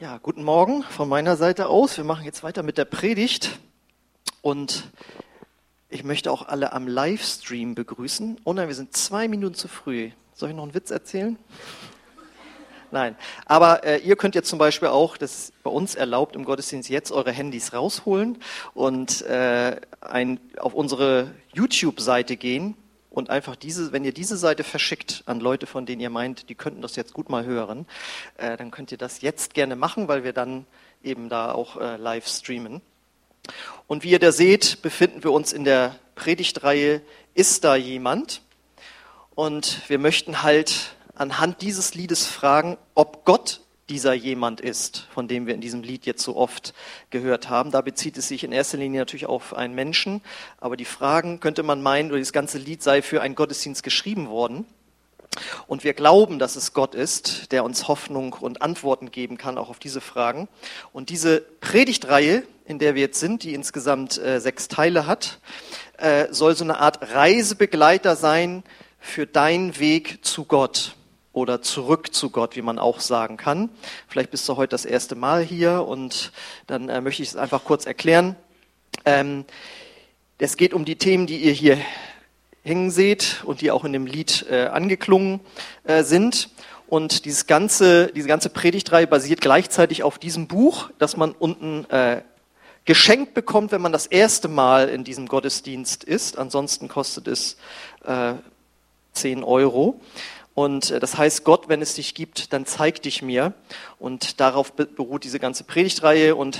Ja, guten Morgen von meiner Seite aus. Wir machen jetzt weiter mit der Predigt und ich möchte auch alle am Livestream begrüßen. Oh nein, wir sind zwei Minuten zu früh. Soll ich noch einen Witz erzählen? Nein, aber äh, ihr könnt jetzt zum Beispiel auch, das ist bei uns erlaubt im Gottesdienst, jetzt eure Handys rausholen und äh, ein, auf unsere YouTube-Seite gehen und einfach diese, wenn ihr diese Seite verschickt an Leute, von denen ihr meint, die könnten das jetzt gut mal hören, äh, dann könnt ihr das jetzt gerne machen, weil wir dann eben da auch äh, live streamen. Und wie ihr da seht, befinden wir uns in der Predigtreihe Ist da jemand? Und wir möchten halt anhand dieses Liedes fragen, ob Gott dieser jemand ist, von dem wir in diesem Lied jetzt so oft gehört haben. Da bezieht es sich in erster Linie natürlich auf einen Menschen, aber die Fragen könnte man meinen, oder das ganze Lied sei für einen Gottesdienst geschrieben worden. Und wir glauben, dass es Gott ist, der uns Hoffnung und Antworten geben kann, auch auf diese Fragen. Und diese Predigtreihe, in der wir jetzt sind, die insgesamt äh, sechs Teile hat, äh, soll so eine Art Reisebegleiter sein für deinen Weg zu Gott oder zurück zu Gott, wie man auch sagen kann. Vielleicht bist du heute das erste Mal hier und dann äh, möchte ich es einfach kurz erklären. Ähm, es geht um die Themen, die ihr hier hängen seht und die auch in dem Lied äh, angeklungen äh, sind. Und dieses ganze, diese ganze Predigtreihe basiert gleichzeitig auf diesem Buch, das man unten äh, geschenkt bekommt, wenn man das erste Mal in diesem Gottesdienst ist. Ansonsten kostet es äh, 10 Euro. Und äh, das heißt, Gott, wenn es dich gibt, dann zeig dich mir. Und darauf beruht diese ganze Predigtreihe. Und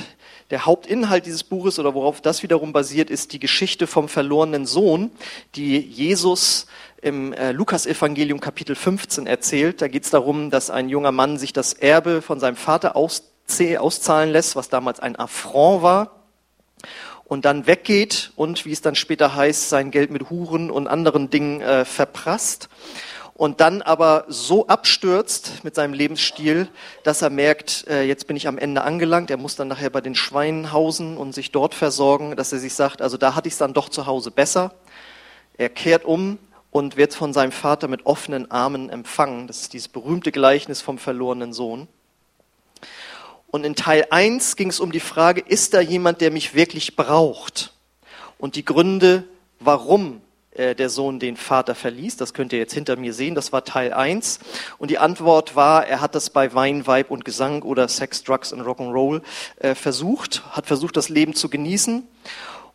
der Hauptinhalt dieses Buches oder worauf das wiederum basiert, ist die Geschichte vom verlorenen Sohn, die Jesus im äh, Lukasevangelium Kapitel 15 erzählt. Da geht es darum, dass ein junger Mann sich das Erbe von seinem Vater auszahlen lässt, was damals ein Affront war und dann weggeht und, wie es dann später heißt, sein Geld mit Huren und anderen Dingen äh, verprasst und dann aber so abstürzt mit seinem Lebensstil, dass er merkt, äh, jetzt bin ich am Ende angelangt. Er muss dann nachher bei den Schweinen hausen und sich dort versorgen, dass er sich sagt, also da hatte ich es dann doch zu Hause besser. Er kehrt um und wird von seinem Vater mit offenen Armen empfangen. Das ist dieses berühmte Gleichnis vom verlorenen Sohn. Und in Teil 1 ging es um die Frage, ist da jemand, der mich wirklich braucht? Und die Gründe, warum äh, der Sohn den Vater verließ. Das könnt ihr jetzt hinter mir sehen. Das war Teil 1. Und die Antwort war, er hat das bei Wein, Weib und Gesang oder Sex, Drugs und Rock'n'Roll äh, versucht, hat versucht, das Leben zu genießen.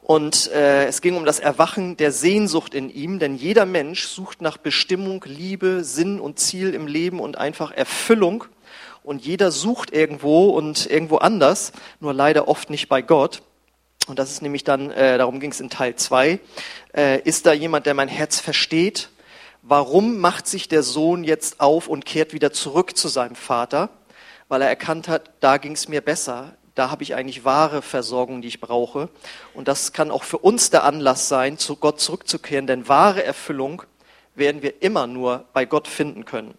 Und äh, es ging um das Erwachen der Sehnsucht in ihm, denn jeder Mensch sucht nach Bestimmung, Liebe, Sinn und Ziel im Leben und einfach Erfüllung. Und jeder sucht irgendwo und irgendwo anders, nur leider oft nicht bei Gott. Und das ist nämlich dann, äh, darum ging es in Teil 2, äh, ist da jemand, der mein Herz versteht? Warum macht sich der Sohn jetzt auf und kehrt wieder zurück zu seinem Vater? Weil er erkannt hat, da ging es mir besser, da habe ich eigentlich wahre Versorgung, die ich brauche. Und das kann auch für uns der Anlass sein, zu Gott zurückzukehren, denn wahre Erfüllung werden wir immer nur bei Gott finden können.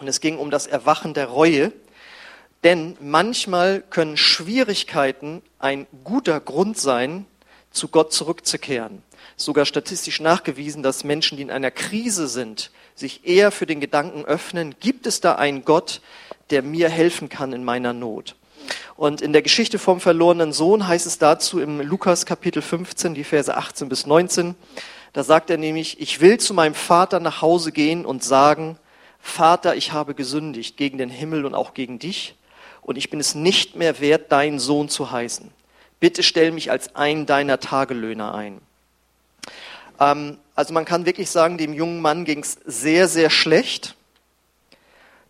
Und es ging um das Erwachen der Reue, denn manchmal können Schwierigkeiten ein guter Grund sein, zu Gott zurückzukehren. Sogar statistisch nachgewiesen, dass Menschen, die in einer Krise sind, sich eher für den Gedanken öffnen, gibt es da einen Gott, der mir helfen kann in meiner Not? Und in der Geschichte vom verlorenen Sohn heißt es dazu im Lukas Kapitel 15, die Verse 18 bis 19, da sagt er nämlich, ich will zu meinem Vater nach Hause gehen und sagen, Vater, ich habe gesündigt gegen den Himmel und auch gegen dich und ich bin es nicht mehr wert, dein Sohn zu heißen. Bitte stell mich als ein deiner Tagelöhner ein. Ähm, also man kann wirklich sagen, dem jungen Mann ging es sehr, sehr schlecht.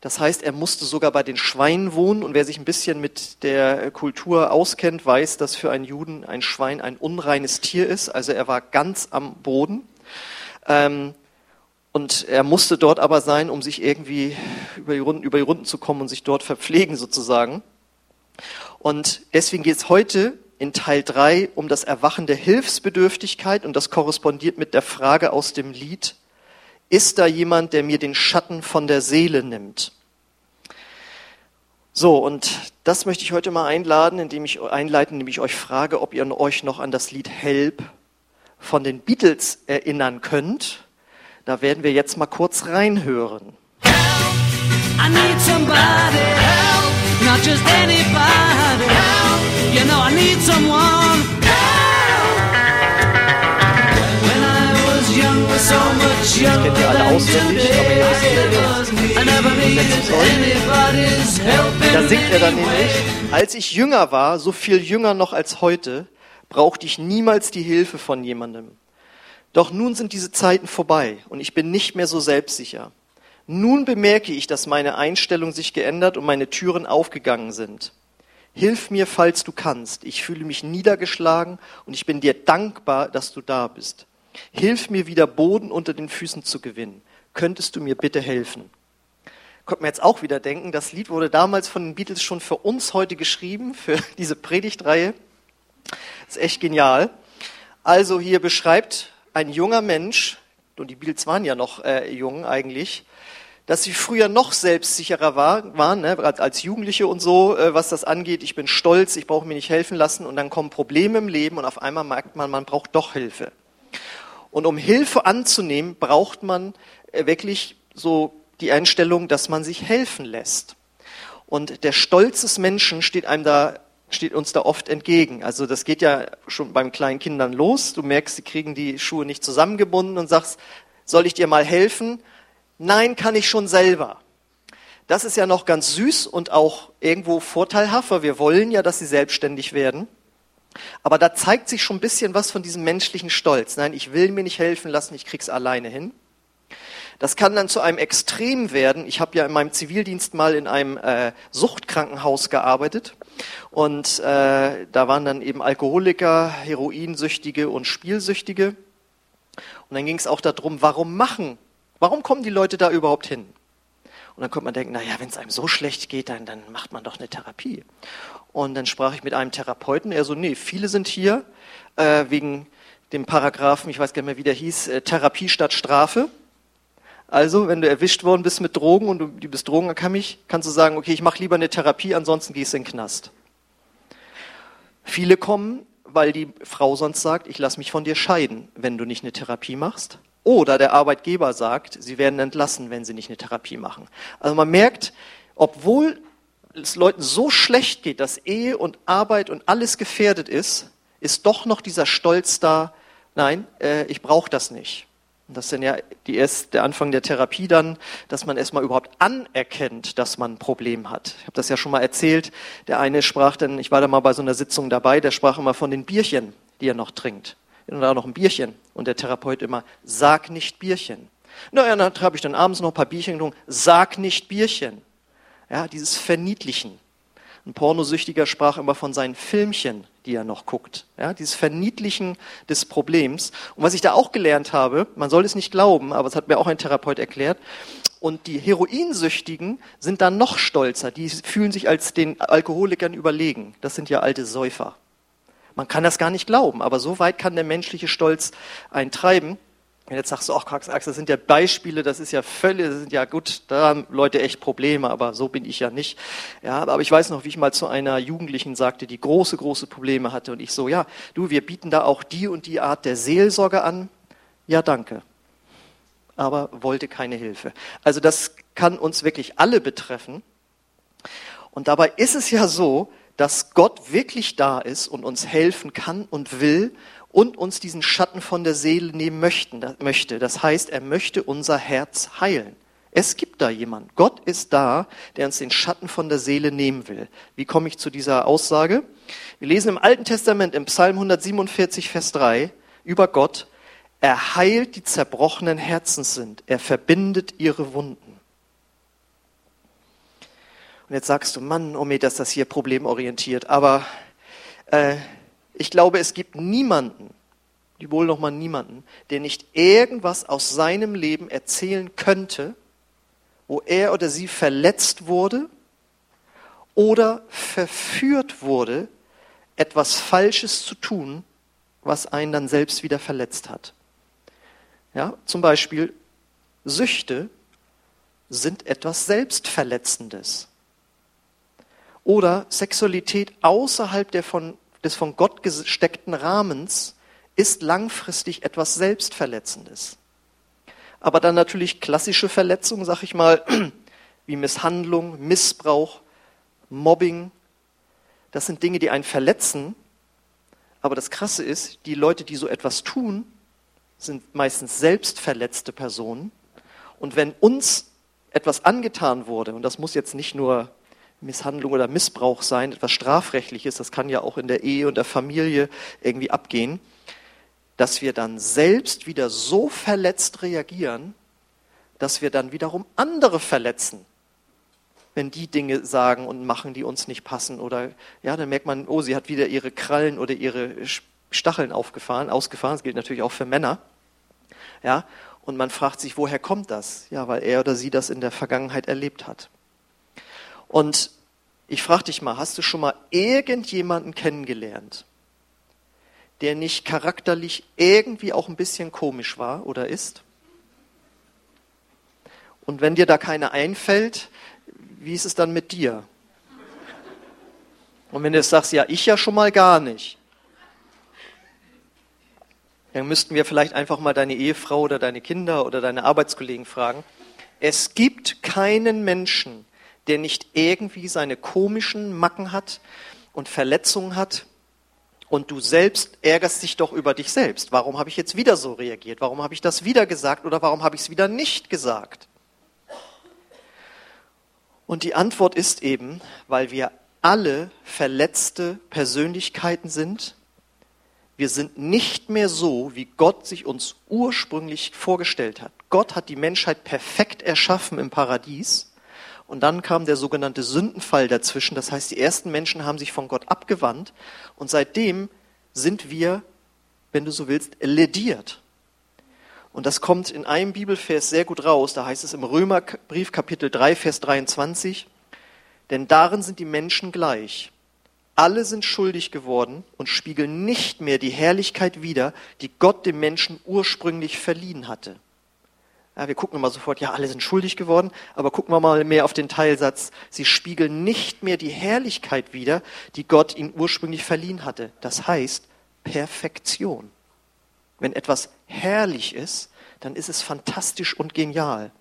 Das heißt, er musste sogar bei den Schweinen wohnen. Und wer sich ein bisschen mit der Kultur auskennt, weiß, dass für einen Juden ein Schwein ein unreines Tier ist. Also er war ganz am Boden. Ähm, und er musste dort aber sein, um sich irgendwie über die, Runden, über die Runden zu kommen und sich dort verpflegen sozusagen. Und deswegen geht es heute in Teil 3 um das Erwachen der Hilfsbedürftigkeit und das korrespondiert mit der Frage aus dem Lied, ist da jemand, der mir den Schatten von der Seele nimmt? So, und das möchte ich heute mal einladen, indem ich einleiten, indem ich euch frage, ob ihr euch noch an das Lied Help von den Beatles erinnern könnt. Da werden wir jetzt mal kurz reinhören. Help, I need somebody help, not just anybody. someone When I was young, was so much younger kennt ihr alle than today. I never needed anybody's help Da in singt er dann nämlich, als ich jünger war, so viel jünger noch als heute, brauchte ich niemals die Hilfe von jemandem. Doch nun sind diese Zeiten vorbei und ich bin nicht mehr so selbstsicher. Nun bemerke ich, dass meine Einstellung sich geändert und meine Türen aufgegangen sind. Hilf mir, falls du kannst. Ich fühle mich niedergeschlagen und ich bin dir dankbar, dass du da bist. Hilf mir wieder Boden unter den Füßen zu gewinnen. Könntest du mir bitte helfen? Konnte man jetzt auch wieder denken, das Lied wurde damals von den Beatles schon für uns heute geschrieben, für diese Predigtreihe. ist echt genial. Also hier beschreibt ein junger Mensch, und die Beatles waren ja noch äh, jung eigentlich, dass sie früher noch selbstsicherer war, waren, ne, als Jugendliche und so, äh, was das angeht. Ich bin stolz, ich brauche mir nicht helfen lassen und dann kommen Probleme im Leben und auf einmal merkt man, man braucht doch Hilfe. Und um Hilfe anzunehmen, braucht man äh, wirklich so die Einstellung, dass man sich helfen lässt. Und der Stolz des Menschen steht einem da, steht uns da oft entgegen. Also das geht ja schon beim kleinen Kindern los. Du merkst, sie kriegen die Schuhe nicht zusammengebunden und sagst, soll ich dir mal helfen? Nein, kann ich schon selber. Das ist ja noch ganz süß und auch irgendwo vorteilhaft, weil wir wollen ja, dass sie selbstständig werden. Aber da zeigt sich schon ein bisschen was von diesem menschlichen Stolz. Nein, ich will mir nicht helfen lassen, ich krieg's alleine hin. Das kann dann zu einem Extrem werden. Ich habe ja in meinem Zivildienst mal in einem äh, Suchtkrankenhaus gearbeitet und äh, da waren dann eben Alkoholiker, Heroinsüchtige und Spielsüchtige. Und dann ging es auch darum, warum machen, warum kommen die Leute da überhaupt hin? Und dann könnte man denken, naja, wenn es einem so schlecht geht, dann, dann macht man doch eine Therapie. Und dann sprach ich mit einem Therapeuten, er so, nee, viele sind hier äh, wegen dem Paragraphen, ich weiß gar nicht mehr, wie der hieß, äh, Therapie statt Strafe. Also, wenn du erwischt worden bist mit Drogen und du, bist drogenabhängig, kannst du sagen, okay, ich mache lieber eine Therapie, ansonsten gehst du in den Knast. Viele kommen, weil die Frau sonst sagt, ich lasse mich von dir scheiden, wenn du nicht eine Therapie machst. Oder der Arbeitgeber sagt, sie werden entlassen, wenn sie nicht eine Therapie machen. Also man merkt, obwohl es Leuten so schlecht geht, dass Ehe und Arbeit und alles gefährdet ist, ist doch noch dieser Stolz da, nein, äh, ich brauche das nicht. Das ist dann ja die erst, der Anfang der Therapie dann, dass man erstmal überhaupt anerkennt, dass man ein Problem hat. Ich habe das ja schon mal erzählt. Der eine sprach dann, ich war da mal bei so einer Sitzung dabei, der sprach immer von den Bierchen, die er noch trinkt. Und da noch ein Bierchen. Und der Therapeut immer, sag nicht Bierchen. Naja, dann habe ich dann abends noch ein paar Bierchen getrunken, sag nicht Bierchen. Ja, dieses Verniedlichen. Ein Pornosüchtiger sprach immer von seinen Filmchen, die er noch guckt. Ja, dieses Verniedlichen des Problems. Und was ich da auch gelernt habe, man soll es nicht glauben, aber es hat mir auch ein Therapeut erklärt, und die Heroinsüchtigen sind dann noch stolzer. Die fühlen sich als den Alkoholikern überlegen. Das sind ja alte Säufer. Man kann das gar nicht glauben, aber so weit kann der menschliche Stolz eintreiben. Und jetzt sagst du, ach, Axel, das sind ja Beispiele, das ist ja völlig, das sind ja gut, da haben Leute echt Probleme, aber so bin ich ja nicht. Ja, aber ich weiß noch, wie ich mal zu einer Jugendlichen sagte, die große, große Probleme hatte und ich so, ja, du, wir bieten da auch die und die Art der Seelsorge an. Ja, danke. Aber wollte keine Hilfe. Also das kann uns wirklich alle betreffen. Und dabei ist es ja so, dass Gott wirklich da ist und uns helfen kann und will und uns diesen Schatten von der Seele nehmen möchten, möchte. Das heißt, er möchte unser Herz heilen. Es gibt da jemand. Gott ist da, der uns den Schatten von der Seele nehmen will. Wie komme ich zu dieser Aussage? Wir lesen im Alten Testament im Psalm 147, Vers 3 über Gott. Er heilt die zerbrochenen Herzens sind. Er verbindet ihre Wunden. Und jetzt sagst du, Mann, oh mir, dass das hier problemorientiert. Aber äh, ich glaube, es gibt niemanden, die wohl noch mal niemanden, der nicht irgendwas aus seinem Leben erzählen könnte, wo er oder sie verletzt wurde oder verführt wurde, etwas Falsches zu tun, was einen dann selbst wieder verletzt hat. Ja, zum Beispiel Süchte sind etwas Selbstverletzendes. Oder Sexualität außerhalb der von des von Gott gesteckten Rahmens ist langfristig etwas Selbstverletzendes. Aber dann natürlich klassische Verletzungen, sag ich mal, wie Misshandlung, Missbrauch, Mobbing. Das sind Dinge, die einen verletzen, Aber das Krasse ist, die Leute, die so etwas tun, sind meistens selbst verletzte Personen. Und wenn uns etwas angetan wurde, und das muss jetzt nicht nur Misshandlung oder Missbrauch sein, etwas Strafrechtliches, das kann ja auch in der Ehe und der Familie irgendwie abgehen, dass wir dann selbst wieder so verletzt reagieren, dass wir dann wiederum andere verletzen wenn die Dinge sagen und machen, die uns nicht passen. Oder ja, dann merkt man, oh, sie hat wieder ihre Krallen oder ihre Stacheln aufgefahren, ausgefahren. Das gilt natürlich auch für Männer. Ja, und man fragt sich, woher kommt das? Ja, weil er oder sie das in der Vergangenheit erlebt hat. Und ich frage dich mal, hast du schon mal irgendjemanden kennengelernt, der nicht charakterlich irgendwie auch ein bisschen komisch war oder ist? Und wenn dir da keiner einfällt, wie ist es dann mit dir? Und wenn du jetzt sagst, ja, ich ja schon mal gar nicht, dann müssten wir vielleicht einfach mal deine Ehefrau oder deine Kinder oder deine Arbeitskollegen fragen. Es gibt keinen Menschen, der nicht irgendwie seine komischen Macken hat und Verletzungen hat. Und du selbst ärgerst dich doch über dich selbst. Warum habe ich jetzt wieder so reagiert? Warum habe ich das wieder gesagt oder warum habe ich es wieder nicht gesagt? Und die Antwort ist eben, weil wir alle verletzte Persönlichkeiten sind. Wir sind nicht mehr so, wie Gott sich uns ursprünglich vorgestellt hat. Gott hat die Menschheit perfekt erschaffen im Paradies. Und dann kam der sogenannte Sündenfall dazwischen. Das heißt, die ersten Menschen haben sich von Gott abgewandt. Und seitdem sind wir, wenn du so willst, lediert. Und das kommt in einem Bibelvers sehr gut raus. Da heißt es im Römerbrief Kapitel 3, Vers 23, denn darin sind die Menschen gleich. Alle sind schuldig geworden und spiegeln nicht mehr die Herrlichkeit wider, die Gott dem Menschen ursprünglich verliehen hatte. Ja, wir gucken immer sofort, ja, alle sind schuldig geworden, aber gucken wir mal mehr auf den Teilsatz. Sie spiegeln nicht mehr die Herrlichkeit wider, die Gott ihnen ursprünglich verliehen hatte. Das heißt Perfektion. Wenn etwas herrlich ist, dann ist es fantastisch und genial.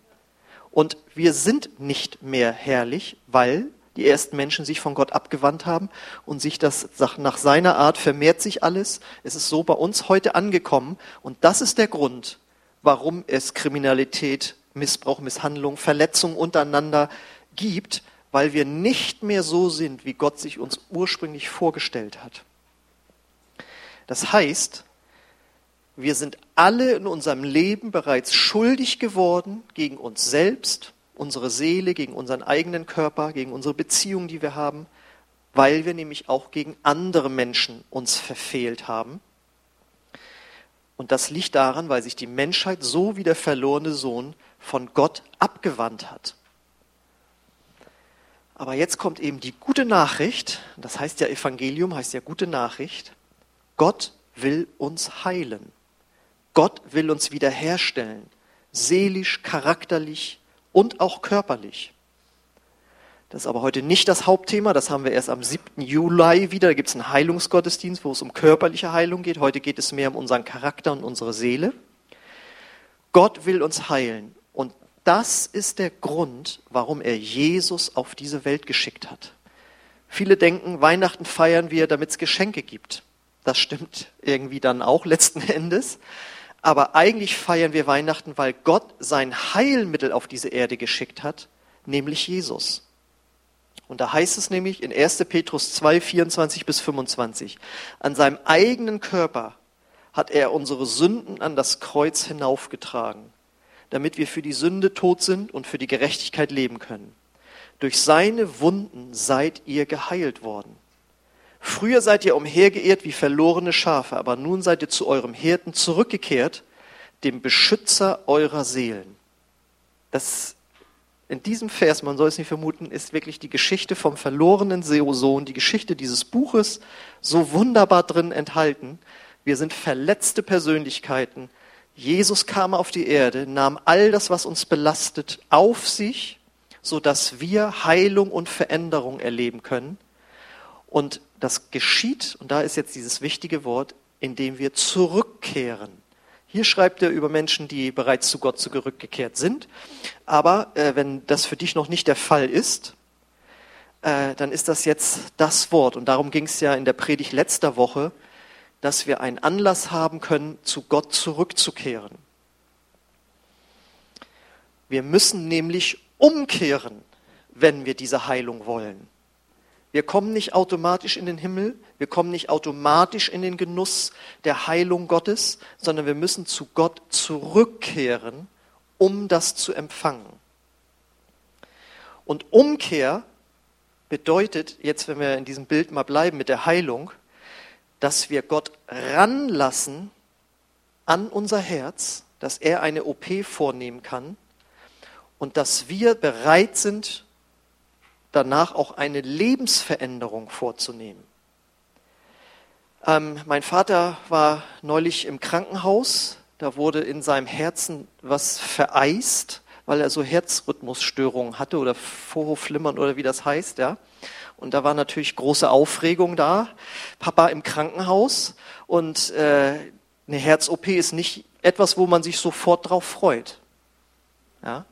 Und wir sind nicht mehr herrlich, weil die ersten Menschen sich von Gott abgewandt haben und sich das nach seiner Art vermehrt sich alles. Es ist so bei uns heute angekommen und das ist der Grund, warum es Kriminalität, Missbrauch, Misshandlung, Verletzung untereinander gibt, weil wir nicht mehr so sind, wie Gott sich uns ursprünglich vorgestellt hat. Das heißt, wir sind alle in unserem Leben bereits schuldig geworden gegen uns selbst, unsere Seele, gegen unseren eigenen Körper, gegen unsere Beziehungen, die wir haben, weil wir nämlich auch gegen andere Menschen uns verfehlt haben. Und das liegt daran, weil sich die Menschheit so wie der verlorene Sohn von Gott abgewandt hat. Aber jetzt kommt eben die gute Nachricht, das heißt ja Evangelium, heißt ja gute Nachricht, Gott will uns heilen. Gott will uns wiederherstellen, seelisch, charakterlich und auch körperlich. Das ist aber heute nicht das Hauptthema, das haben wir erst am 7. Juli wieder. Da gibt es einen Heilungsgottesdienst, wo es um körperliche Heilung geht. Heute geht es mehr um unseren Charakter und unsere Seele. Gott will uns heilen. Und das ist der Grund, warum er Jesus auf diese Welt geschickt hat. Viele denken, Weihnachten feiern wir, damit es Geschenke gibt. Das stimmt irgendwie dann auch letzten Endes. Aber eigentlich feiern wir Weihnachten, weil Gott sein Heilmittel auf diese Erde geschickt hat, nämlich Jesus. Und da heißt es nämlich in 1. Petrus 2, 24 bis 25, an seinem eigenen Körper hat er unsere Sünden an das Kreuz hinaufgetragen, damit wir für die Sünde tot sind und für die Gerechtigkeit leben können. Durch seine Wunden seid ihr geheilt worden. Früher seid ihr umhergeirrt wie verlorene Schafe, aber nun seid ihr zu eurem Hirten zurückgekehrt, dem Beschützer eurer Seelen. Das in diesem Vers, man soll es nicht vermuten, ist wirklich die Geschichte vom verlorenen Sohn, die Geschichte dieses Buches so wunderbar drin enthalten. Wir sind verletzte Persönlichkeiten. Jesus kam auf die Erde, nahm all das, was uns belastet, auf sich, so dass wir Heilung und Veränderung erleben können. Und das geschieht, und da ist jetzt dieses wichtige Wort, indem wir zurückkehren. Hier schreibt er über Menschen, die bereits zu Gott zurückgekehrt sind. Aber äh, wenn das für dich noch nicht der Fall ist, äh, dann ist das jetzt das Wort. Und darum ging es ja in der Predigt letzter Woche. dass wir einen Anlass haben können, zu Gott zurückzukehren. Wir müssen nämlich umkehren, wenn wir diese Heilung wollen. Wir kommen nicht automatisch in den Himmel, wir kommen nicht automatisch in den Genuss der Heilung Gottes, sondern wir müssen zu Gott zurückkehren, um das zu empfangen. Und Umkehr bedeutet, jetzt wenn wir in diesem Bild mal bleiben mit der Heilung, dass wir Gott ranlassen an unser Herz, dass er eine OP vornehmen kann und dass wir bereit sind, danach auch eine Lebensveränderung vorzunehmen. Ähm, mein Vater war neulich im Krankenhaus, da wurde in seinem Herzen was vereist, weil er so Herzrhythmusstörungen hatte oder Vorhofflimmern oder wie das heißt, ja. Und da war natürlich große Aufregung da. Papa im Krankenhaus und äh, eine Herz-OP ist nicht etwas, wo man sich sofort drauf freut. Ja?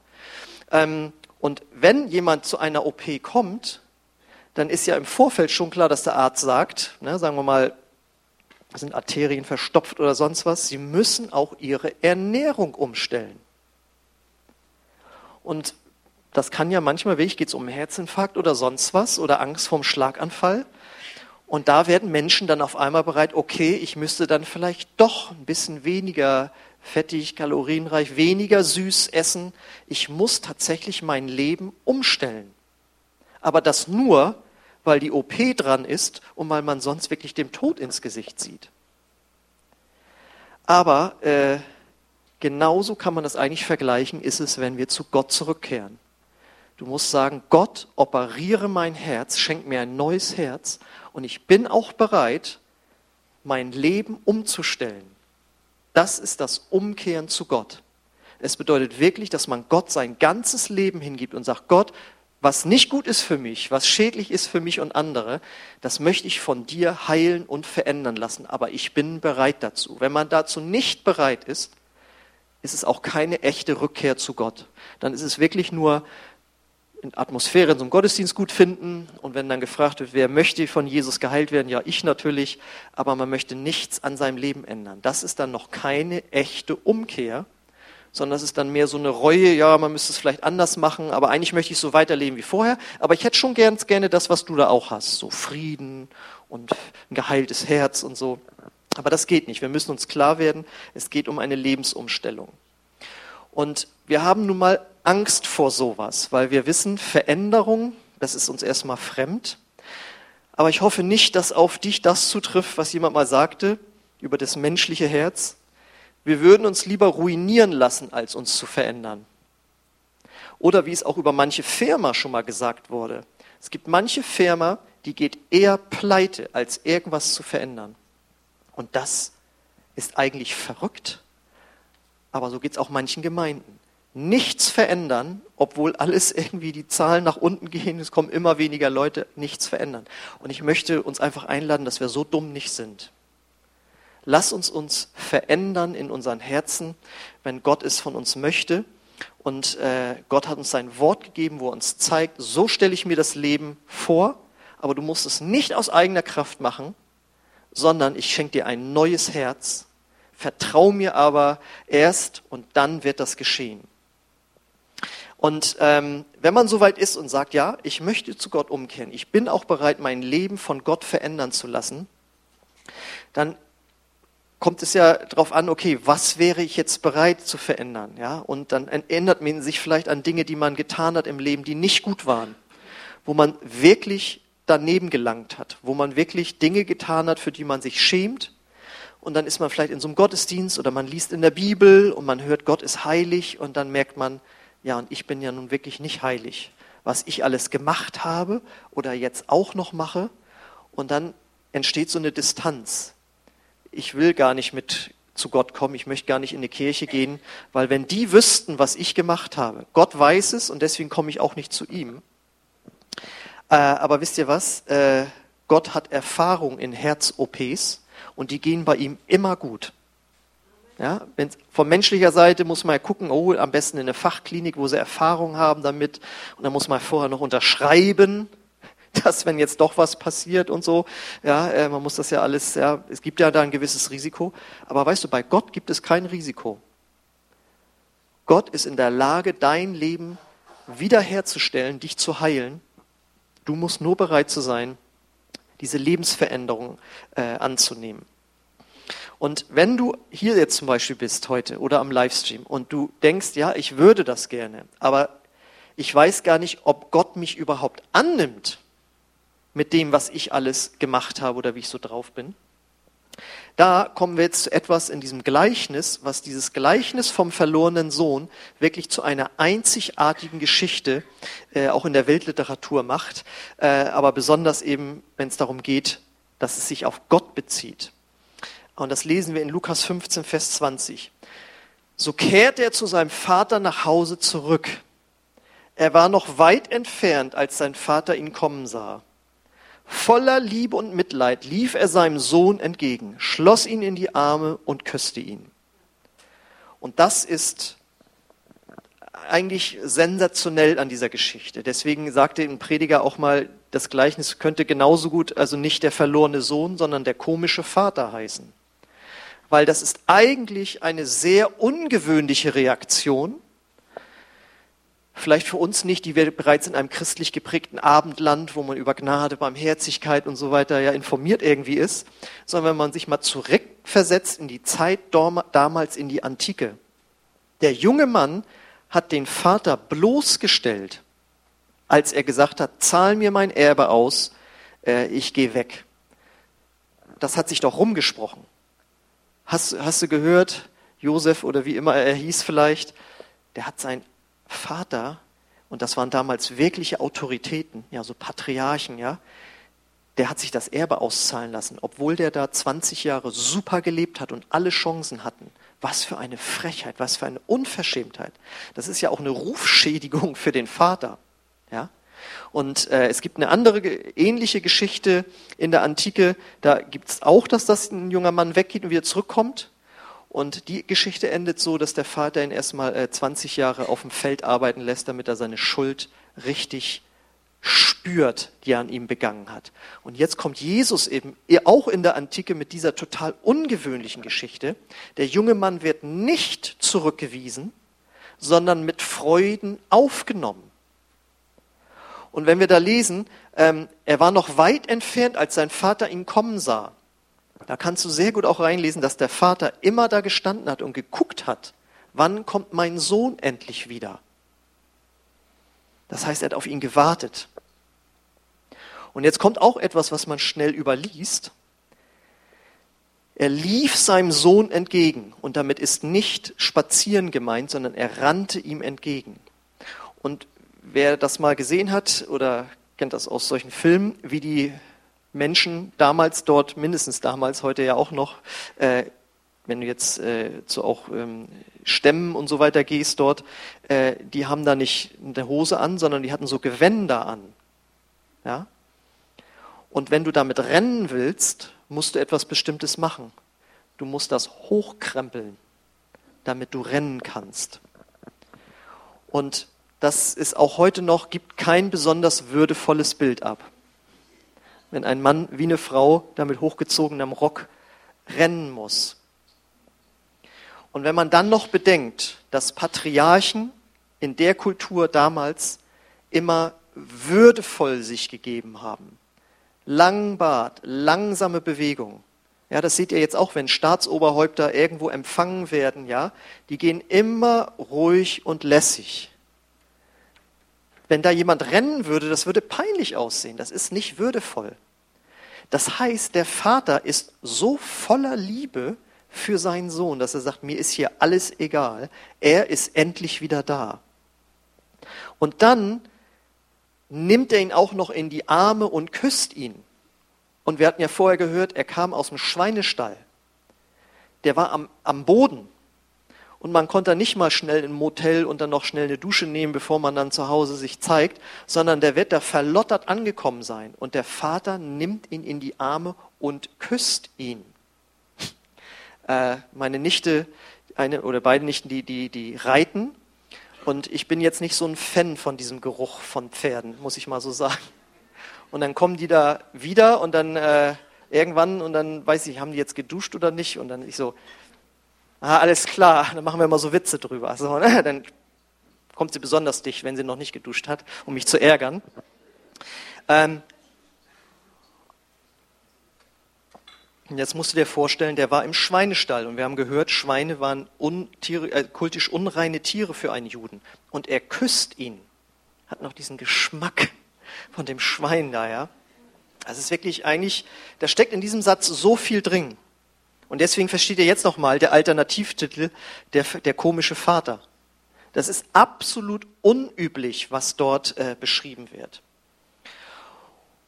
Ähm, und wenn jemand zu einer OP kommt, dann ist ja im Vorfeld schon klar, dass der Arzt sagt, ne, sagen wir mal, sind Arterien verstopft oder sonst was, sie müssen auch ihre Ernährung umstellen. Und das kann ja manchmal, wirklich geht es um einen Herzinfarkt oder sonst was oder Angst vorm Schlaganfall. Und da werden Menschen dann auf einmal bereit, okay, ich müsste dann vielleicht doch ein bisschen weniger fettig, kalorienreich, weniger süß essen. Ich muss tatsächlich mein Leben umstellen. Aber das nur, weil die OP dran ist und weil man sonst wirklich dem Tod ins Gesicht sieht. Aber äh, genauso kann man das eigentlich vergleichen, ist es, wenn wir zu Gott zurückkehren. Du musst sagen, Gott, operiere mein Herz, schenk mir ein neues Herz und ich bin auch bereit, mein Leben umzustellen. Das ist das Umkehren zu Gott. Es bedeutet wirklich, dass man Gott sein ganzes Leben hingibt und sagt, Gott, was nicht gut ist für mich, was schädlich ist für mich und andere, das möchte ich von dir heilen und verändern lassen. Aber ich bin bereit dazu. Wenn man dazu nicht bereit ist, ist es auch keine echte Rückkehr zu Gott. Dann ist es wirklich nur in Atmosphäre in so einem Gottesdienst gut finden und wenn dann gefragt wird, wer möchte von Jesus geheilt werden, ja, ich natürlich, aber man möchte nichts an seinem Leben ändern. Das ist dann noch keine echte Umkehr, sondern das ist dann mehr so eine Reue, ja, man müsste es vielleicht anders machen, aber eigentlich möchte ich so weiterleben wie vorher, aber ich hätte schon gern, gerne das, was du da auch hast, so Frieden und ein geheiltes Herz und so. Aber das geht nicht. Wir müssen uns klar werden, es geht um eine Lebensumstellung. Und wir haben nun mal Angst vor sowas, weil wir wissen, Veränderung, das ist uns erstmal fremd. Aber ich hoffe nicht, dass auf dich das zutrifft, was jemand mal sagte über das menschliche Herz. Wir würden uns lieber ruinieren lassen, als uns zu verändern. Oder wie es auch über manche Firma schon mal gesagt wurde. Es gibt manche Firma, die geht eher pleite, als irgendwas zu verändern. Und das ist eigentlich verrückt. Aber so geht es auch manchen Gemeinden nichts verändern, obwohl alles irgendwie die Zahlen nach unten gehen, es kommen immer weniger Leute, nichts verändern. Und ich möchte uns einfach einladen, dass wir so dumm nicht sind. Lass uns uns verändern in unseren Herzen, wenn Gott es von uns möchte. Und äh, Gott hat uns sein Wort gegeben, wo er uns zeigt, so stelle ich mir das Leben vor, aber du musst es nicht aus eigener Kraft machen, sondern ich schenke dir ein neues Herz. Vertrau mir aber erst und dann wird das geschehen. Und ähm, wenn man soweit ist und sagt, ja, ich möchte zu Gott umkehren, ich bin auch bereit, mein Leben von Gott verändern zu lassen, dann kommt es ja darauf an, okay, was wäre ich jetzt bereit zu verändern? Ja? Und dann erinnert man sich vielleicht an Dinge, die man getan hat im Leben, die nicht gut waren, wo man wirklich daneben gelangt hat, wo man wirklich Dinge getan hat, für die man sich schämt. Und dann ist man vielleicht in so einem Gottesdienst oder man liest in der Bibel und man hört, Gott ist heilig und dann merkt man, ja, und ich bin ja nun wirklich nicht heilig. Was ich alles gemacht habe oder jetzt auch noch mache. Und dann entsteht so eine Distanz. Ich will gar nicht mit zu Gott kommen, ich möchte gar nicht in die Kirche gehen, weil wenn die wüssten, was ich gemacht habe, Gott weiß es und deswegen komme ich auch nicht zu ihm. Äh, aber wisst ihr was? Äh, Gott hat Erfahrung in Herz-OPs und die gehen bei ihm immer gut. Ja, wenn, von menschlicher Seite muss man ja gucken, oh, am besten in eine Fachklinik, wo sie Erfahrung haben damit. Und dann muss man vorher noch unterschreiben, dass wenn jetzt doch was passiert und so, ja, äh, man muss das ja alles, ja, es gibt ja da ein gewisses Risiko. Aber weißt du, bei Gott gibt es kein Risiko. Gott ist in der Lage, dein Leben wiederherzustellen, dich zu heilen. Du musst nur bereit zu sein, diese Lebensveränderung äh, anzunehmen. Und wenn du hier jetzt zum Beispiel bist heute oder am Livestream und du denkst, ja, ich würde das gerne, aber ich weiß gar nicht, ob Gott mich überhaupt annimmt mit dem, was ich alles gemacht habe oder wie ich so drauf bin. Da kommen wir jetzt zu etwas in diesem Gleichnis, was dieses Gleichnis vom verlorenen Sohn wirklich zu einer einzigartigen Geschichte äh, auch in der Weltliteratur macht, äh, aber besonders eben, wenn es darum geht, dass es sich auf Gott bezieht. Und das lesen wir in Lukas 15, Vers 20. So kehrt er zu seinem Vater nach Hause zurück. Er war noch weit entfernt, als sein Vater ihn kommen sah. Voller Liebe und Mitleid lief er seinem Sohn entgegen, schloss ihn in die Arme und küsste ihn. Und das ist eigentlich sensationell an dieser Geschichte. Deswegen sagte ein Prediger auch mal, das Gleichnis könnte genauso gut also nicht der verlorene Sohn, sondern der komische Vater heißen weil das ist eigentlich eine sehr ungewöhnliche Reaktion. Vielleicht für uns nicht, die wir bereits in einem christlich geprägten Abendland, wo man über Gnade, Barmherzigkeit und so weiter ja informiert irgendwie ist, sondern wenn man sich mal zurückversetzt in die Zeit damals in die Antike. Der junge Mann hat den Vater bloßgestellt, als er gesagt hat, zahl mir mein Erbe aus, äh, ich gehe weg. Das hat sich doch rumgesprochen. Hast, hast du gehört, Josef oder wie immer er hieß vielleicht, der hat seinen Vater, und das waren damals wirkliche Autoritäten, ja, so Patriarchen, ja, der hat sich das Erbe auszahlen lassen, obwohl der da 20 Jahre super gelebt hat und alle Chancen hatten. Was für eine Frechheit, was für eine Unverschämtheit. Das ist ja auch eine Rufschädigung für den Vater. Ja? Und äh, es gibt eine andere ähnliche Geschichte in der Antike. Da gibt es auch, dass das ein junger Mann weggeht und wieder zurückkommt. Und die Geschichte endet so, dass der Vater ihn erstmal äh, 20 Jahre auf dem Feld arbeiten lässt, damit er seine Schuld richtig spürt, die er an ihm begangen hat. Und jetzt kommt Jesus eben auch in der Antike mit dieser total ungewöhnlichen Geschichte. Der junge Mann wird nicht zurückgewiesen, sondern mit Freuden aufgenommen. Und wenn wir da lesen, ähm, er war noch weit entfernt, als sein Vater ihn kommen sah. Da kannst du sehr gut auch reinlesen, dass der Vater immer da gestanden hat und geguckt hat, wann kommt mein Sohn endlich wieder. Das heißt, er hat auf ihn gewartet. Und jetzt kommt auch etwas, was man schnell überliest. Er lief seinem Sohn entgegen und damit ist nicht spazieren gemeint, sondern er rannte ihm entgegen. Und wer das mal gesehen hat oder kennt das aus solchen Filmen, wie die Menschen damals dort, mindestens damals, heute ja auch noch, äh, wenn du jetzt äh, zu auch ähm, Stämmen und so weiter gehst dort, äh, die haben da nicht eine Hose an, sondern die hatten so Gewänder an. Ja? Und wenn du damit rennen willst, musst du etwas Bestimmtes machen. Du musst das hochkrempeln, damit du rennen kannst. Und das ist auch heute noch, gibt kein besonders würdevolles Bild ab. Wenn ein Mann wie eine Frau da mit hochgezogenem Rock rennen muss. Und wenn man dann noch bedenkt, dass Patriarchen in der Kultur damals immer würdevoll sich gegeben haben, langen Bart, langsame Bewegung. Ja, das seht ihr jetzt auch, wenn Staatsoberhäupter irgendwo empfangen werden, ja, die gehen immer ruhig und lässig. Wenn da jemand rennen würde, das würde peinlich aussehen. Das ist nicht würdevoll. Das heißt, der Vater ist so voller Liebe für seinen Sohn, dass er sagt, mir ist hier alles egal. Er ist endlich wieder da. Und dann nimmt er ihn auch noch in die Arme und küsst ihn. Und wir hatten ja vorher gehört, er kam aus dem Schweinestall. Der war am, am Boden und man konnte nicht mal schnell im Motel und dann noch schnell eine Dusche nehmen, bevor man dann zu Hause sich zeigt, sondern der wird da verlottert angekommen sein und der Vater nimmt ihn in die Arme und küsst ihn. Äh, meine Nichte, eine oder beide Nichten, die, die, die reiten und ich bin jetzt nicht so ein Fan von diesem Geruch von Pferden, muss ich mal so sagen. Und dann kommen die da wieder und dann äh, irgendwann und dann weiß ich, haben die jetzt geduscht oder nicht? Und dann ich so, ah, alles klar, dann machen wir mal so Witze drüber. So, ne? Dann kommt sie besonders dicht, wenn sie noch nicht geduscht hat, um mich zu ärgern. Ähm, jetzt musst du dir vorstellen, der war im Schweinestall und wir haben gehört, Schweine waren un, Tiere, äh, kultisch unreine Tiere für einen Juden. Und er küsst ihn, hat noch diesen Geschmack von dem Schwein da, ja. Das ist wirklich eigentlich, da steckt in diesem Satz so viel drin. Und deswegen versteht ihr jetzt nochmal der Alternativtitel, der, der komische Vater. Das ist absolut unüblich, was dort äh, beschrieben wird.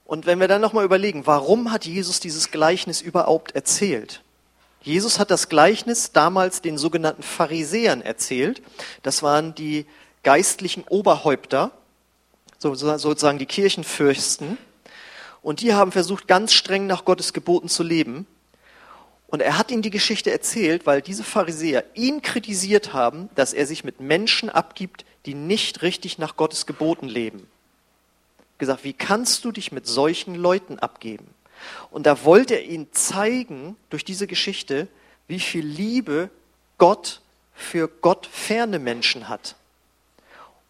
Und wenn wir dann nochmal überlegen, warum hat Jesus dieses Gleichnis überhaupt erzählt? Jesus hat das Gleichnis damals den sogenannten Pharisäern erzählt. Das waren die geistlichen Oberhäupter, sozusagen die Kirchenfürsten. Und die haben versucht, ganz streng nach Gottes Geboten zu leben. Und er hat ihnen die Geschichte erzählt, weil diese Pharisäer ihn kritisiert haben, dass er sich mit Menschen abgibt, die nicht richtig nach Gottes Geboten leben gesagt, wie kannst du dich mit solchen Leuten abgeben? Und da wollte er ihnen zeigen, durch diese Geschichte, wie viel Liebe Gott für Gott ferne Menschen hat.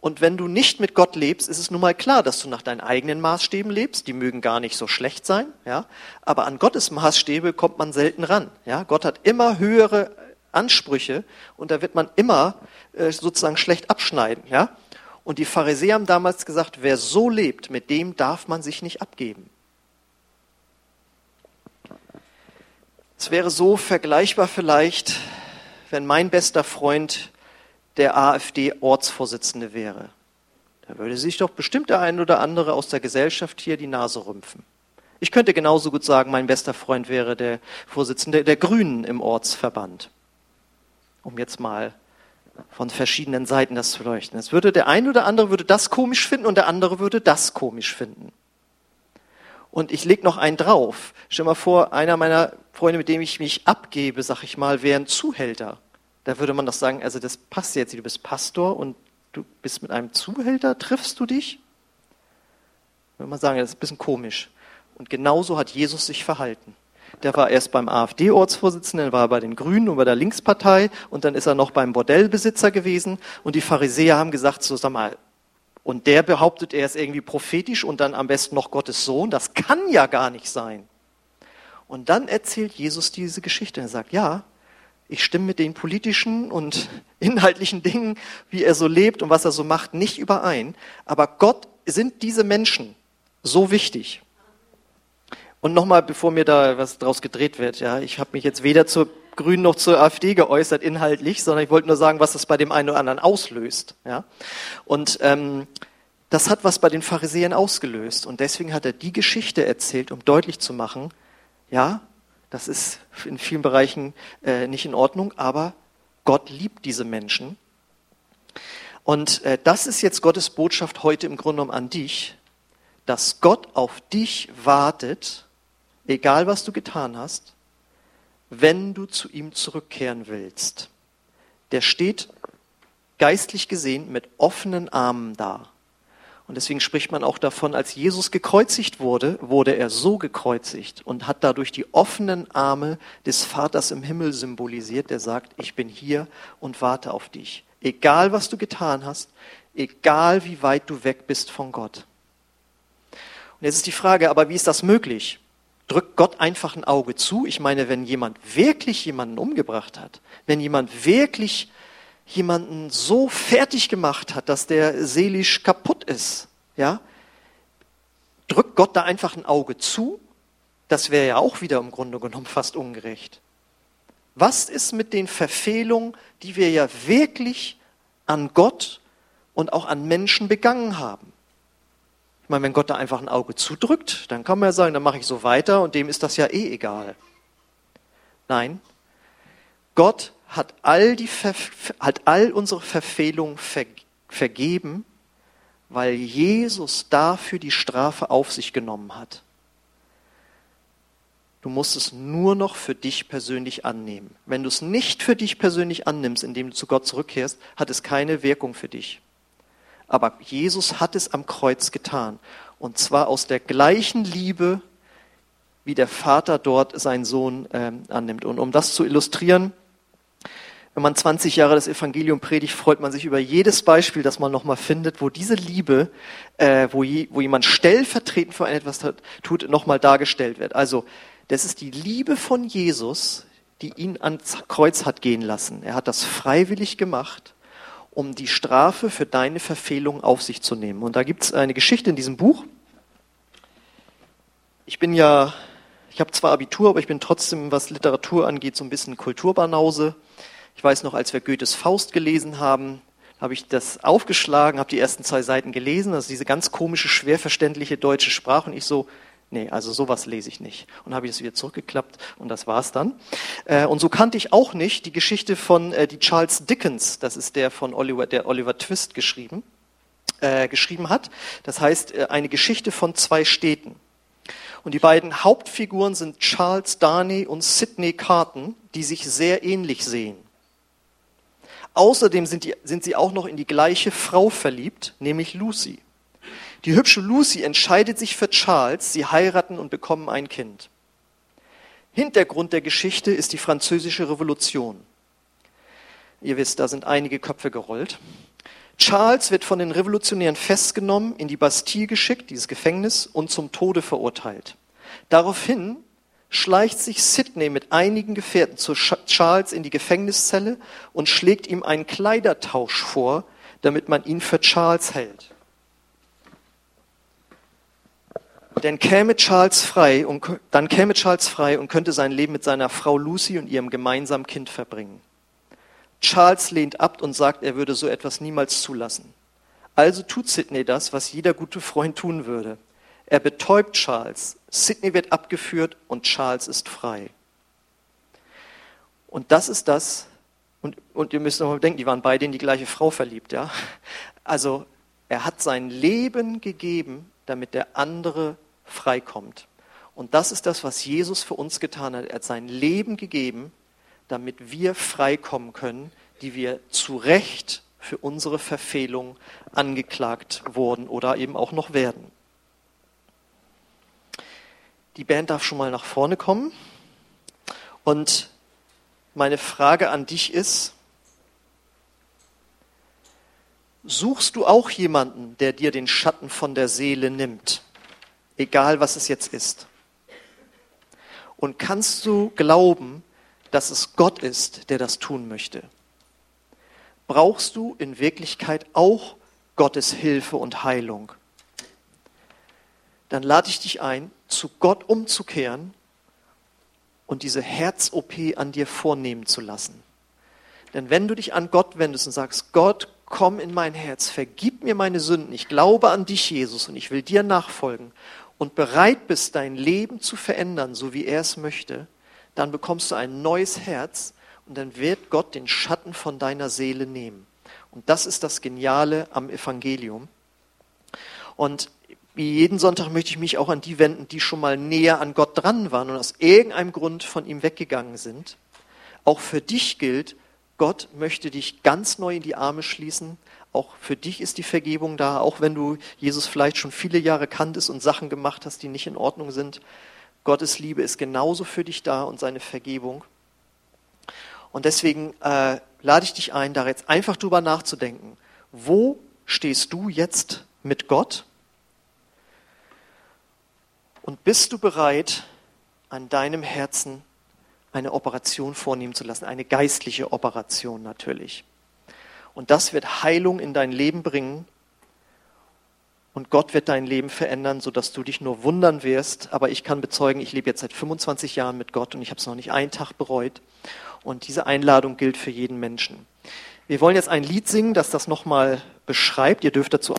Und wenn du nicht mit Gott lebst, ist es nun mal klar, dass du nach deinen eigenen Maßstäben lebst. Die mögen gar nicht so schlecht sein, ja. Aber an Gottes Maßstäbe kommt man selten ran, ja. Gott hat immer höhere Ansprüche und da wird man immer äh, sozusagen schlecht abschneiden, ja. Und die Pharisäer haben damals gesagt, wer so lebt, mit dem darf man sich nicht abgeben. Es wäre so vergleichbar vielleicht, wenn mein bester Freund der AfD-Ortsvorsitzende wäre. Da würde sich doch bestimmt der ein oder andere aus der Gesellschaft hier die Nase rümpfen. Ich könnte genauso gut sagen, mein bester Freund wäre der Vorsitzende der Grünen im Ortsverband. Um jetzt mal von verschiedenen Seiten das zu leuchten. Es würde der eine oder andere würde das komisch finden und der andere würde das komisch finden. Und ich leg noch einen drauf. Stell mal vor, einer meiner Freunde, mit dem ich mich abgebe, sag ich mal, wäre ein Zuhälter. Da würde man doch sagen, also das passt jetzt, du bist Pastor und du bist mit einem Zuhälter, triffst du dich? Würde man sagen, das ist ein bisschen komisch. Und genauso hat Jesus sich verhalten. Der war erst beim AfD-Ortsvorsitzenden, war er bei den Grünen und bei der Linkspartei und dann ist er noch beim Bordellbesitzer gewesen. Und die Pharisäer haben gesagt, so sag mal, und der behauptet, er ist irgendwie prophetisch und dann am besten noch Gottes Sohn. Das kann ja gar nicht sein. Und dann erzählt Jesus diese Geschichte. Er sagt, ja, ich stimme mit den politischen und inhaltlichen Dingen, wie er so lebt und was er so macht, nicht überein. Aber Gott sind diese Menschen so wichtig. Und nochmal, bevor mir da was draus gedreht wird, ja, ich habe mich jetzt weder zur Grünen noch zur AfD geäußert inhaltlich, sondern ich wollte nur sagen, was das bei dem einen oder anderen auslöst. Ja. Und ähm, das hat was bei den Pharisäern ausgelöst. Und deswegen hat er die Geschichte erzählt, um deutlich zu machen, ja, das ist in vielen Bereichen äh, nicht in Ordnung, aber Gott liebt diese Menschen. Und äh, das ist jetzt Gottes Botschaft heute im Grunde genommen an dich, dass Gott auf dich wartet, egal was du getan hast, wenn du zu ihm zurückkehren willst. Der steht geistlich gesehen mit offenen Armen da. Und deswegen spricht man auch davon, als Jesus gekreuzigt wurde, wurde er so gekreuzigt und hat dadurch die offenen Arme des Vaters im Himmel symbolisiert, der sagt, ich bin hier und warte auf dich. Egal was du getan hast, egal wie weit du weg bist von Gott. Und jetzt ist die Frage, aber wie ist das möglich? drückt Gott einfach ein Auge zu. Ich meine, wenn jemand wirklich jemanden umgebracht hat, wenn jemand wirklich jemanden so fertig gemacht hat, dass der seelisch kaputt ist, ja, drückt Gott da einfach ein Auge zu? Das wäre ja auch wieder im Grunde genommen fast ungerecht. Was ist mit den Verfehlungen, die wir ja wirklich an Gott und auch an Menschen begangen haben? meine, wenn Gott da einfach ein Auge zudrückt, dann kann man ja sagen, dann mache ich so weiter und dem ist das ja eh egal. Nein, Gott hat all, die, hat all unsere Verfehlungen ver, vergeben, weil Jesus dafür die Strafe auf sich genommen hat. Du musst es nur noch für dich persönlich annehmen. Wenn du es nicht für dich persönlich annimmst, indem du zu Gott zurückkehrst, hat es keine Wirkung für dich. Aber Jesus hat es am Kreuz getan. Und zwar aus der gleichen Liebe, wie der Vater dort seinen Sohn ähm, annimmt. Und um das zu illustrieren, wenn man 20 Jahre das Evangelium predigt, freut man sich über jedes Beispiel, das man nochmal findet, wo diese Liebe, äh, wo, je, wo jemand stellvertretend für ein etwas tut, nochmal dargestellt wird. Also, das ist die Liebe von Jesus, die ihn ans Kreuz hat gehen lassen. Er hat das freiwillig gemacht, um die Strafe für deine Verfehlung auf sich zu nehmen. Und da gibt es eine Geschichte in diesem Buch. Ich bin ja, ich habe zwar Abitur, aber ich bin trotzdem, was Literatur angeht, so ein bisschen Kulturbanause. Ich weiß noch, als wir Goethes Faust gelesen haben, habe ich das aufgeschlagen, habe die ersten zwei Seiten gelesen, also diese ganz komische, schwer verständliche deutsche Sprache und ich so, nee, also sowas lese ich nicht. Und habe ich das wieder zurückgeklappt und das war's dann. Äh, und so kannte ich auch nicht die Geschichte von äh, die Charles Dickens, das ist der von Oliver, der Oliver Twist geschrieben, äh, geschrieben hat. Das heißt, eine Geschichte von zwei Städten. Und die beiden Hauptfiguren sind Charles Darnay und Sidney Carton, die sich sehr ähnlich sehen. Außerdem sind, die, sind sie auch noch in die gleiche Frau verliebt, nämlich Lucy. Die hübsche Lucy entscheidet sich für Charles, sie heiraten und bekommen ein Kind. Hintergrund der Geschichte ist die französische Revolution. Ihr wisst, da sind einige Köpfe gerollt. Charles wird von den Revolutionären festgenommen, in die Bastille geschickt, dieses Gefängnis, und zum Tode verurteilt. Daraufhin schleicht sich Sidney mit einigen Gefährten zu Charles in die Gefängniszelle und schlägt ihm einen Kleidertausch vor, damit man ihn für Charles hält. Denn käme Charles frei und, dann käme Charles frei und könnte sein Leben mit seiner Frau Lucy und ihrem gemeinsamen Kind verbringen. Charles lehnt ab und sagt, er würde so etwas niemals zulassen. Also tut Sidney das, was jeder gute Freund tun würde. Er betäubt Charles, Sidney wird abgeführt und Charles ist frei. Und das ist das, und, und ihr müsst nochmal denken, die waren beide in die gleiche Frau verliebt, ja. Also, er hat sein Leben gegeben, damit der andere freikommt. Und das ist das, was Jesus für uns getan hat. Er hat sein Leben gegeben, damit wir freikommen können, die wir zu Recht für unsere Verfehlung angeklagt wurden oder eben auch noch werden. Die Band darf schon mal nach vorne kommen. Und meine Frage an dich ist, suchst du auch jemanden, der dir den Schatten von der Seele nimmt, egal was es jetzt ist? Und kannst du glauben, dass es Gott ist, der das tun möchte? Brauchst du in Wirklichkeit auch Gottes Hilfe und Heilung? Dann lade ich dich ein, zu Gott umzukehren und diese Herz-OP an dir vornehmen zu lassen. Denn wenn du dich an Gott wendest und sagst, Gott, komm in mein Herz, vergib mir meine Sünden, ich glaube an dich, Jesus, und ich will dir nachfolgen und bereit bist, dein Leben zu verändern, so wie er es möchte, dann bekommst du ein neues Herz und dann wird Gott den Schatten von deiner Seele nehmen. Und das ist das Geniale am Evangelium. Und jeden Sonntag möchte ich mich auch an die wenden, die schon mal näher an Gott dran waren und aus irgendeinem Grund von ihm weggegangen sind. Auch für dich gilt, Gott möchte dich ganz neu in die Arme schließen. Auch für dich ist die Vergebung da, auch wenn du Jesus vielleicht schon viele Jahre kanntest und Sachen gemacht hast, die nicht in Ordnung sind. Gottes Liebe ist genauso für dich da und seine Vergebung. Und deswegen äh, lade ich dich ein, da jetzt einfach drüber nachzudenken. Wo stehst du jetzt mit Gott? Und bist du bereit, an deinem Herzen eine Operation vornehmen zu lassen, eine geistliche Operation natürlich. Und das wird Heilung in dein Leben bringen und Gott wird dein Leben verändern, sodass du dich nur wundern wirst. Aber ich kann bezeugen, ich lebe jetzt seit 25 Jahren mit Gott und ich habe es noch nicht einen Tag bereut. Und diese Einladung gilt für jeden Menschen. Wir wollen jetzt ein Lied singen, das das nochmal beschreibt. Ihr dürft dazu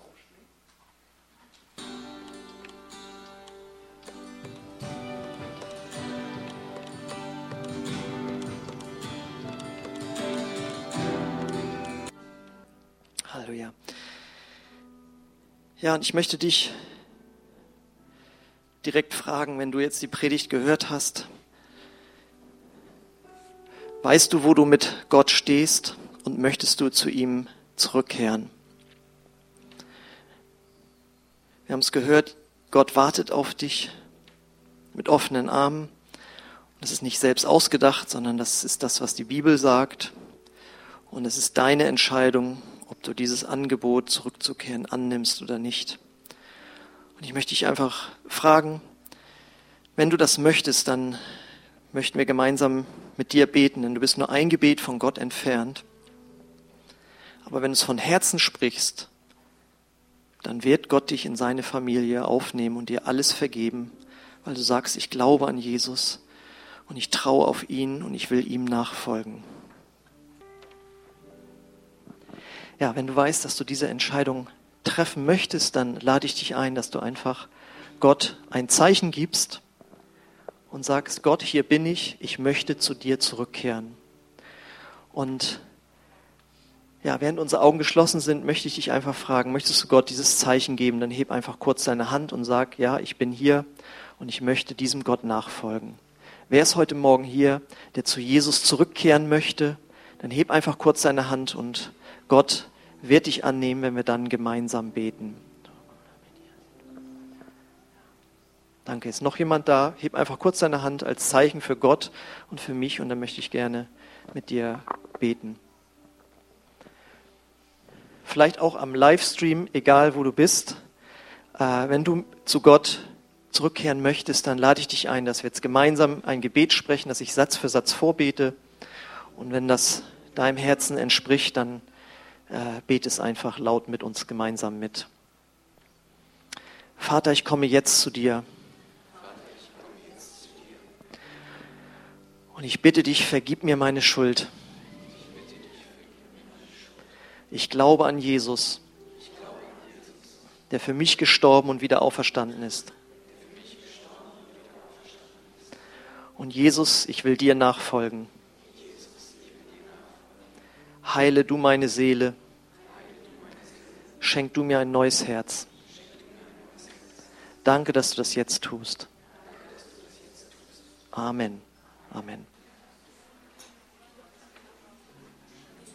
Ja, und ich möchte dich direkt fragen, wenn du jetzt die Predigt gehört hast, weißt du, wo du mit Gott stehst und möchtest du zu ihm zurückkehren? Wir haben es gehört, Gott wartet auf dich mit offenen Armen. Das ist nicht selbst ausgedacht, sondern das ist das, was die Bibel sagt. Und es ist deine Entscheidung, ob du dieses Angebot zurückzukehren annimmst oder nicht. Und ich möchte dich einfach fragen, wenn du das möchtest, dann möchten wir gemeinsam mit dir beten, denn du bist nur ein Gebet von Gott entfernt. Aber wenn du es von Herzen sprichst, dann wird Gott dich in seine Familie aufnehmen und dir alles vergeben, weil du sagst, ich glaube an Jesus und ich traue auf ihn und ich will ihm nachfolgen. Ja, wenn du weißt, dass du diese Entscheidung treffen möchtest, dann lade ich dich ein, dass du einfach Gott ein Zeichen gibst und sagst, Gott, hier bin ich, ich möchte zu dir zurückkehren. Und ja, während unsere Augen geschlossen sind, möchte ich dich einfach fragen, möchtest du Gott dieses Zeichen geben? Dann heb einfach kurz deine Hand und sag, ja, ich bin hier und ich möchte diesem Gott nachfolgen. Wer ist heute Morgen hier, der zu Jesus zurückkehren möchte? Dann heb einfach kurz deine Hand und Gott wird dich annehmen, wenn wir dann gemeinsam beten. Danke. Ist noch jemand da? Heb einfach kurz deine Hand als Zeichen für Gott und für mich und dann möchte ich gerne mit dir beten vielleicht auch am Livestream, egal wo du bist. Äh, wenn du zu Gott zurückkehren möchtest, dann lade ich dich ein, dass wir jetzt gemeinsam ein Gebet sprechen, dass ich Satz für Satz vorbete. Und wenn das deinem Herzen entspricht, dann bete es einfach laut mit uns gemeinsam mit. Vater, ich komme jetzt zu dir. Und ich bitte dich, vergib mir meine Schuld. Ich glaube an Jesus, der für mich gestorben und wieder auferstanden ist. Und Jesus, ich will dir nachfolgen. Heile du meine Seele. Schenk du mir ein neues Herz. Danke, dass du das jetzt tust. Amen. Amen.